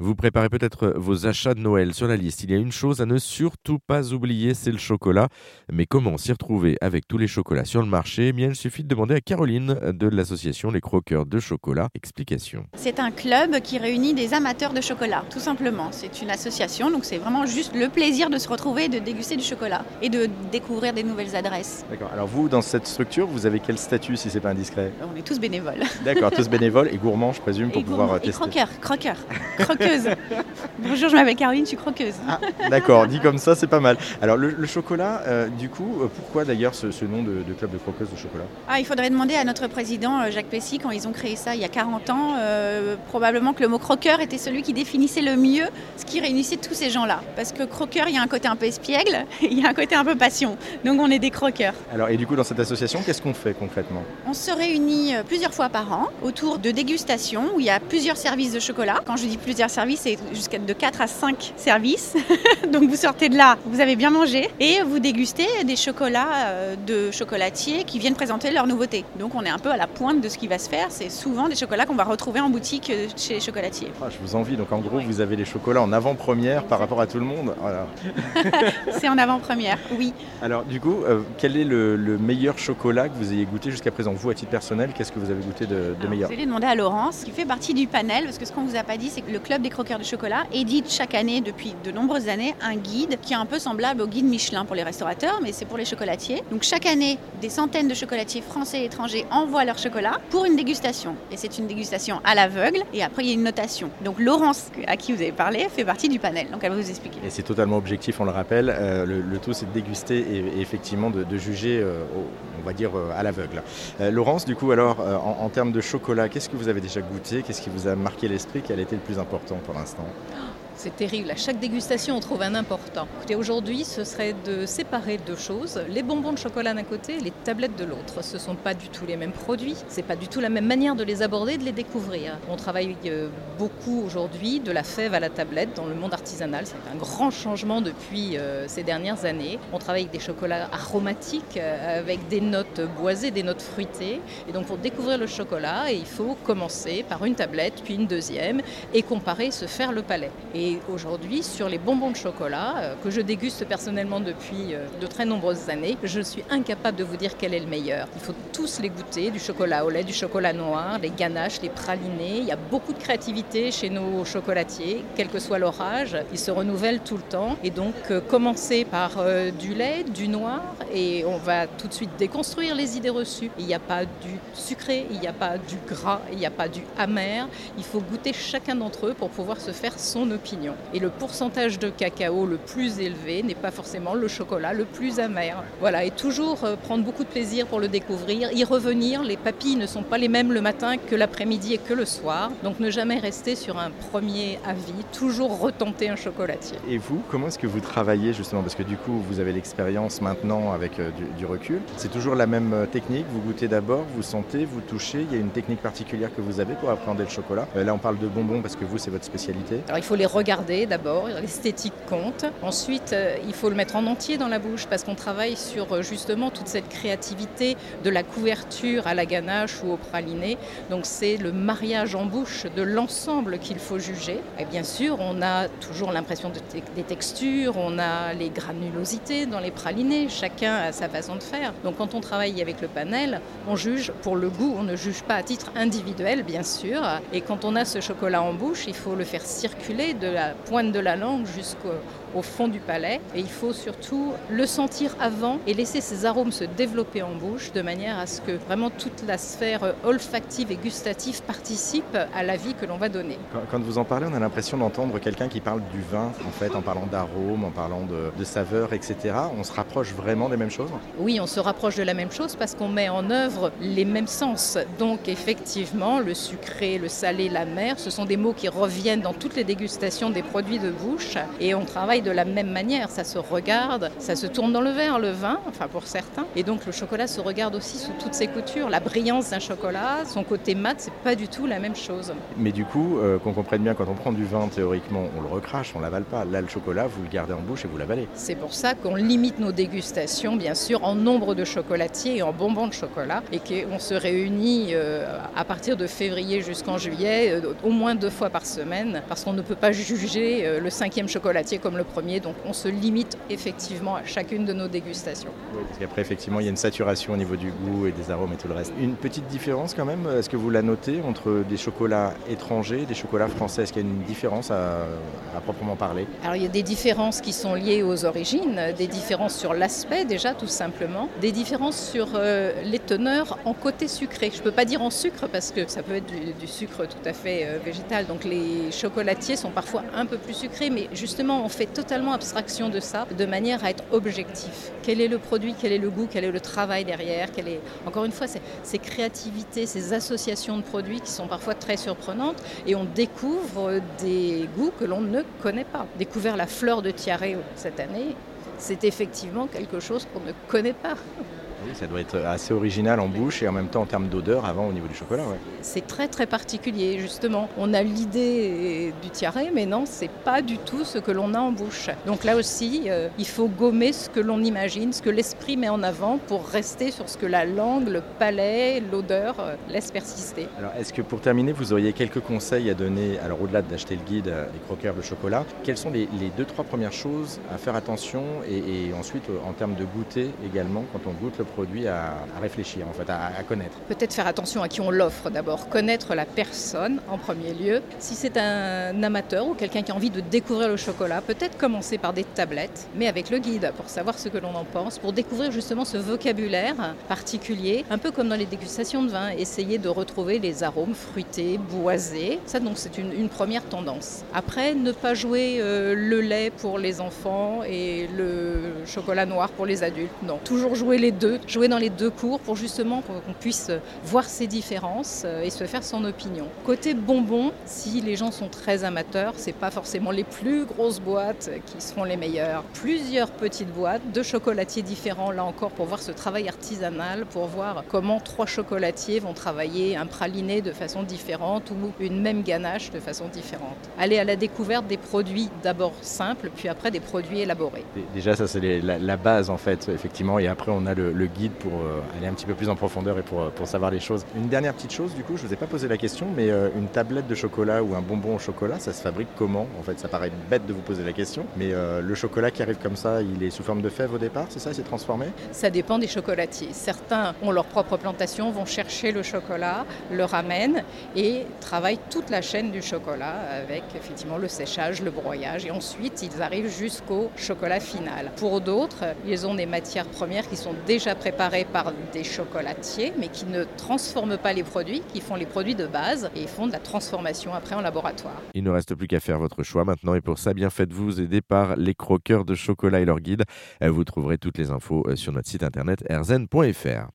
Vous préparez peut-être vos achats de Noël sur la liste. Il y a une chose à ne surtout pas oublier, c'est le chocolat. Mais comment s'y retrouver avec tous les chocolats sur le marché? Eh bien, il suffit de demander à Caroline de l'association Les Croqueurs de Chocolat. Explication. C'est un club qui réunit des amateurs de chocolat, tout simplement. C'est une association, donc c'est vraiment juste le plaisir de se retrouver, de déguster du chocolat et de découvrir des nouvelles adresses. D'accord. Alors vous, dans cette structure, vous avez quel statut si c'est pas indiscret? On est tous bénévoles. D'accord, tous bénévoles et gourmands, je présume, pour et pouvoir euh, et tester. croqueurs, croqueurs, Bonjour, je m'appelle Caroline, je suis croqueuse. Ah, D'accord, dit comme ça, c'est pas mal. Alors le, le chocolat, euh, du coup, euh, pourquoi d'ailleurs ce, ce nom de, de club de croqueuses de chocolat? Ah, il faudrait demander à notre président euh, Jacques Pessy, quand ils ont créé ça il y a 40 ans, euh, probablement que le mot croqueur était celui qui définissait le mieux ce qui réunissait tous ces gens-là. Parce que croqueur, il y a un côté un peu espiègle, il y a un côté un peu passion. Donc on est des croqueurs. Alors et du coup, dans cette association, qu'est-ce qu'on fait concrètement? On se réunit plusieurs fois par an autour de dégustations où il y a plusieurs services de chocolat. Quand je dis plusieurs services, c'est jusqu'à de 4 à 5 services. Donc vous sortez de là, vous avez bien mangé et vous dégustez des chocolats euh, de chocolatiers qui viennent présenter leurs nouveautés. Donc on est un peu à la pointe de ce qui va se faire. C'est souvent des chocolats qu'on va retrouver en boutique euh, chez les chocolatiers. Ah, Je vous envie. Donc en gros, vous avez les chocolats en avant-première par rapport à tout le monde. Voilà. C'est en avant-première, oui. Alors du coup, euh, quel est le, le meilleur chocolat que vous ayez goûté jusqu'à présent? Vous, à titre personnel, qu'est-ce que vous avez goûté de, de Alors, meilleur? Vous allez demander à Laurence, qui fait partie du panel, parce que ce qu'on vous a pas dit, c'est que le Club des croqueurs de chocolat édite chaque année, depuis de nombreuses années, un guide qui est un peu semblable au guide Michelin pour les restaurateurs, mais c'est pour les chocolatiers. Donc chaque année, des centaines de chocolatiers français et étrangers envoient leur chocolat pour une dégustation. Et c'est une dégustation à l'aveugle, et après il y a une notation. Donc Laurence, à qui vous avez parlé, fait partie du panel, donc elle va vous expliquer. Et c'est totalement objectif, on le rappelle. Euh, le, tout, c'est de déguster et, effectivement de, juger, euh, au- va dire, euh, à l'aveugle. Euh, Laurence, du coup, alors, euh, en, termes de chocolat, qu'est-ce que vous avez déjà goûté? Qu'est-ce qui vous a marqué l'esprit? Quel été le plus important pour l'instant? C'est terrible. À chaque dégustation, on trouve un important. Écoutez, aujourd'hui, ce serait de séparer deux choses. Les bonbons de chocolat d'un côté et les tablettes de l'autre. Ce ne sont pas du tout les mêmes produits. C'est pas du tout la même manière de les aborder, de les découvrir. On travaille euh, beaucoup aujourd'hui de la fève à la tablette dans le monde artisanal. C'est un grand changement depuis euh, ces dernières années. On travaille avec des chocolats aromatiques, euh, avec des notes boisées, des notes fruitées. Et donc, pour découvrir le chocolat, il faut commencer par une tablette, puis une deuxième, et comparer, se faire le palais. Aujourd'hui, sur les bonbons de chocolat, euh, que je déguste personnellement depuis euh, de très nombreuses années, je suis incapable de vous dire quel est le meilleur. Il faut tous les goûter, du chocolat au lait, du chocolat noir, les ganaches, les pralinés. Il y a beaucoup de créativité chez nos chocolatiers, quel que soit leur âge. Ils se renouvellent tout le temps. Et donc, euh, commencer par du lait, du noir, et on va tout de suite déconstruire les idées reçues. Il n'y a pas du sucré, il n'y a pas du gras, il n'y a pas du amer. Il faut goûter chacun d'entre eux pour pouvoir se faire son opinion. Et le pourcentage de cacao le plus élevé n'est pas forcément le chocolat le plus amer. Voilà, et toujours euh, prendre beaucoup de plaisir pour le découvrir, y revenir. Les papilles ne sont pas les mêmes le matin que l'après-midi et que le soir. Donc ne jamais rester sur un premier avis, toujours retenter un chocolatier. Et vous, comment est-ce que vous travaillez justement? Parce que du coup, vous avez l'expérience maintenant avec euh, du, du recul. C'est toujours la même euh, technique? Vous goûtez d'abord, vous sentez, vous touchez. Il y a une technique particulière que vous avez pour appréhender le chocolat? Là, on parle de bonbons parce que vous, c'est votre spécialité. Alors il faut les regarder d'abord, l'esthétique compte. Ensuite, euh, il faut le mettre en entier dans la bouche parce qu'on travaille sur euh, justement toute cette créativité de la couverture à la ganache ou au praliné. Donc c'est le mariage en bouche de l'ensemble qu'il faut juger. Et bien sûr, on a toujours l'impression des textures, on a les granulosités dans les pralinés, chacun a sa façon de faire. Donc quand on travaille avec le panel, on juge pour le goût, on ne juge pas à titre individuel bien sûr. Et quand on a ce chocolat en bouche, il faut le faire circuler de la pointe de la langue jusqu'au au fond du palais. Et il faut surtout le sentir avant et laisser ses arômes se développer en bouche de manière à ce que vraiment toute la sphère olfactive et gustative participe à la vie que l'on va donner. Quand, vous en parlez, on a l'impression d'entendre quelqu'un qui parle du vin, en fait, en parlant d'arômes, en parlant de, de saveurs, etc. On se rapproche vraiment des mêmes choses? Oui, on se rapproche de la même chose parce qu'on met en œuvre les mêmes sens. Donc effectivement, le sucré, le salé, la mer, ce sont des mots qui reviennent dans toutes les dégustations des produits de bouche et on travaille de la même manière. Ça se regarde, ça se tourne dans le verre, le vin, enfin pour certains. Et donc le chocolat se regarde aussi sous toutes ses coutures. La brillance d'un chocolat, son côté mat, c'est pas du tout la même chose. Mais du coup, euh, qu'on comprenne bien, quand on prend du vin, théoriquement, on le recrache, on l'avale pas. Là, le chocolat, vous le gardez en bouche et vous l'avalez. C'est pour ça qu'on limite nos dégustations, bien sûr, en nombre de chocolatiers et en bonbons de chocolat, et qu'on se réunit euh, à partir de février jusqu'en juillet, euh, au moins deux fois par semaine, parce qu'on ne peut pas juger le cinquième chocolatier comme le premier, donc on se limite effectivement à chacune de nos dégustations. Oui, parce qu'après, effectivement, il y a une saturation au niveau du goût et des arômes et tout le reste. Une petite différence quand même, est-ce que vous la notez entre des chocolats étrangers et des chocolats français? Est-ce qu'il y a une différence à, à proprement parler? Alors il y a des différences qui sont liées aux origines, des différences sur l'aspect déjà tout simplement, des différences sur euh, les teneurs en côté sucré. Je ne peux pas dire en sucre parce que ça peut être du, du sucre tout à fait euh, végétal, donc les chocolatiers sont parfois un peu plus sucrés, mais justement on fait totalement abstraction de ça de manière à être objectif. Quel est le produit, quel est le goût, quel est le travail derrière, quel est... encore une fois ces, créativités, ces associations de produits qui sont parfois très surprenantes et on découvre des goûts que l'on ne connaît pas. Découvert la fleur de tiare cette année, c'est effectivement quelque chose qu'on ne connaît pas. Oui, ça doit être assez original en bouche et en même temps en termes d'odeur avant au niveau du chocolat. Ouais. C'est très très particulier justement. On a l'idée du tiare, mais non, c'est pas du tout ce que l'on a en bouche. Donc là aussi, euh, il faut gommer ce que l'on imagine, ce que l'esprit met en avant pour rester sur ce que la langue, le palais, l'odeur euh, laissent persister. Alors, est-ce que pour terminer, vous auriez quelques conseils à donner Alors, au-delà d'acheter le guide euh, des croqueurs de chocolat, quelles sont les, les, deux trois premières choses à faire attention et, et ensuite en termes de goûter également quand on goûte le produit à, réfléchir, en fait, à, connaître Peut-être faire attention à qui on l'offre d'abord, connaître la personne en premier lieu. Si c'est un amateur ou quelqu'un qui a envie de découvrir le chocolat, peut-être commencer par des tablettes, mais avec le guide pour savoir ce que l'on en pense, pour découvrir justement ce vocabulaire particulier, un peu comme dans les dégustations de vin, essayer de retrouver les arômes fruités, boisés. Ça donc c'est une, une, première tendance. Après, ne pas jouer euh, le lait pour les enfants et le chocolat noir pour les adultes. Non, toujours jouer les deux, jouer dans les deux cours pour justement qu'on puisse voir ces différences euh, et se faire son opinion. Côté bonbons, si les gens sont très amateurs, c'est pas forcément les plus grosses boîtes qui seront les meilleures. Plusieurs petites boîtes de chocolatiers différents, là encore, pour voir ce travail artisanal, pour voir comment trois chocolatiers vont travailler un praliné de façon différente ou une même ganache de façon différente. Aller à la découverte des produits d'abord simples, puis après des produits élaborés. Déjà, ça c'est la, base en fait, effectivement, et après on a le guide pour euh, aller un petit peu plus en profondeur et pour, pour savoir les choses. Une dernière petite chose, du coup, je vous ai pas posé la question, mais euh, une tablette de chocolat ou un bonbon au chocolat, ça se fabrique comment? En fait, ça paraît bête de vous poser la question, mais euh, le chocolat qui arrive comme ça, il est sous forme de fève au départ, c'est ça, il s'est transformé? Ça dépend des chocolatiers. Certains ont leur propre plantation, vont chercher le chocolat, le ramènent et travaillent toute la chaîne du chocolat avec effectivement le séchage, le broyage et ensuite ils arrivent jusqu'au chocolat final. Pour d'autres, ils ont des matières premières qui sont déjà préparées par des chocolatiers mais qui ne transforment pas les produits, qui font les produits de base et font de la transformation après en laboratoire. Il ne reste plus qu'à faire votre choix maintenant et pour ça, bien faites-vous aider par les croqueurs de chocolat et leur guide. Vous trouverez toutes les infos sur notre site internet erzen.fr.